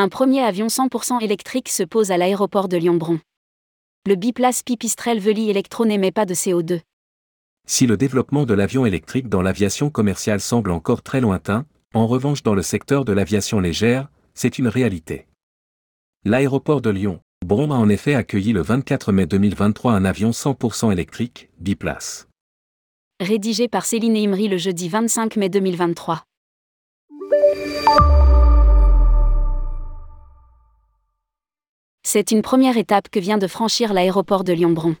Un premier avion 100% électrique se pose à l'aéroport de Lyon-Bron. Le biplace Pipistrel Veli Electro n'émet pas de CO2. Si le développement de l'avion électrique dans l'aviation commerciale semble encore très lointain, en revanche dans le secteur de l'aviation légère, c'est une réalité. L'aéroport de Lyon, Bron a en effet accueilli le 24 mai 2023 un avion 100% électrique, biplace. Rédigé par Céline Imri le jeudi 25 mai 2023. C'est une première étape que vient de franchir l'aéroport de Lyon-Bron.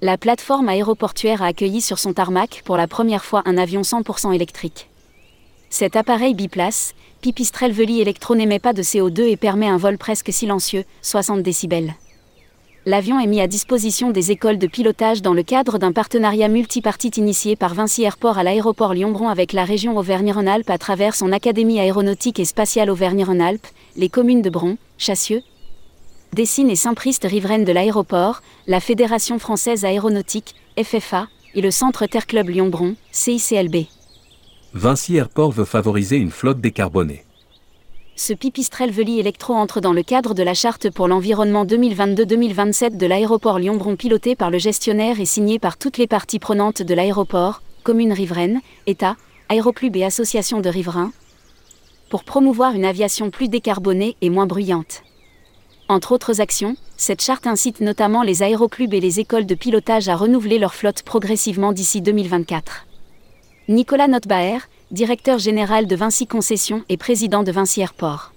La plateforme aéroportuaire a accueilli sur son tarmac pour la première fois un avion 100% électrique. Cet appareil biplace, Pipistrel Veli Electro n'émet pas de CO2 et permet un vol presque silencieux, 60 décibels. L'avion est mis à disposition des écoles de pilotage dans le cadre d'un partenariat multipartite initié par Vinci Airport à l'aéroport Lyon-Bron avec la région Auvergne-Rhône-Alpes à travers son Académie aéronautique et spatiale Auvergne-Rhône-Alpes, les communes de Bron, Chassieux, Dessines et Saint-Priest riveraines de l'aéroport, la Fédération française aéronautique, FFA, et le Centre Terre Club Lyon-Bron, CICLB. Vinci Airport veut favoriser une flotte décarbonée. Ce pipistrel Veli Electro entre dans le cadre de la charte pour l'environnement 2022-2027 de l'aéroport Lyon-Bron piloté par le gestionnaire et signé par toutes les parties prenantes de l'aéroport, communes riveraines, État, aéroclub et associations de riverains, pour promouvoir une aviation plus décarbonée et moins bruyante. Entre autres actions, cette charte incite notamment les aéroclubs et les écoles de pilotage à renouveler leur flotte progressivement d'ici 2024. Nicolas Notbaer, directeur général de Vinci Concessions et président de Vinci Airport.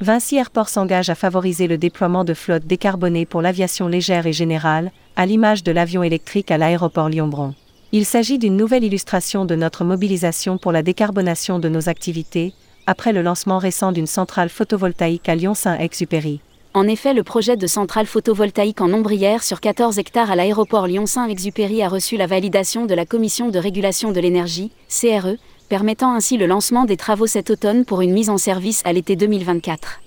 Vinci Airport s'engage à favoriser le déploiement de flottes décarbonées pour l'aviation légère et générale, à l'image de l'avion électrique à l'aéroport Lyon-Bron. Il s'agit d'une nouvelle illustration de notre mobilisation pour la décarbonation de nos activités, après le lancement récent d'une centrale photovoltaïque à Lyon-Saint-Exupéry. En effet, le projet de centrale photovoltaïque en ombrière sur 14 hectares à l'aéroport Lyon-Saint-Exupéry a reçu la validation de la Commission de régulation de l'énergie, CRE, permettant ainsi le lancement des travaux cet automne pour une mise en service à l'été 2024.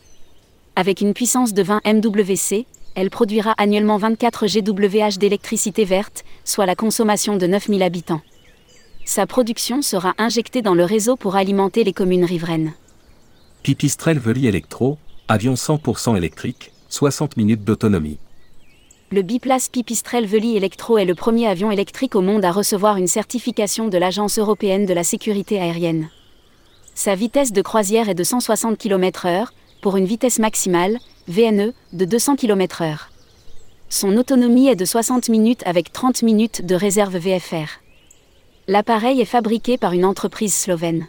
Avec une puissance de 20 MWC, elle produira annuellement 24 GWh d'électricité verte, soit la consommation de 9000 habitants. Sa production sera injectée dans le réseau pour alimenter les communes riveraines. Pipistrel Electro, Avion 100% électrique, 60 minutes d'autonomie. Le biplace Pipistrel Veli Electro est le premier avion électrique au monde à recevoir une certification de l'Agence européenne de la sécurité aérienne. Sa vitesse de croisière est de 160 km/h, pour une vitesse maximale, VNE, de 200 km/h. Son autonomie est de 60 minutes avec 30 minutes de réserve VFR. L'appareil est fabriqué par une entreprise slovène.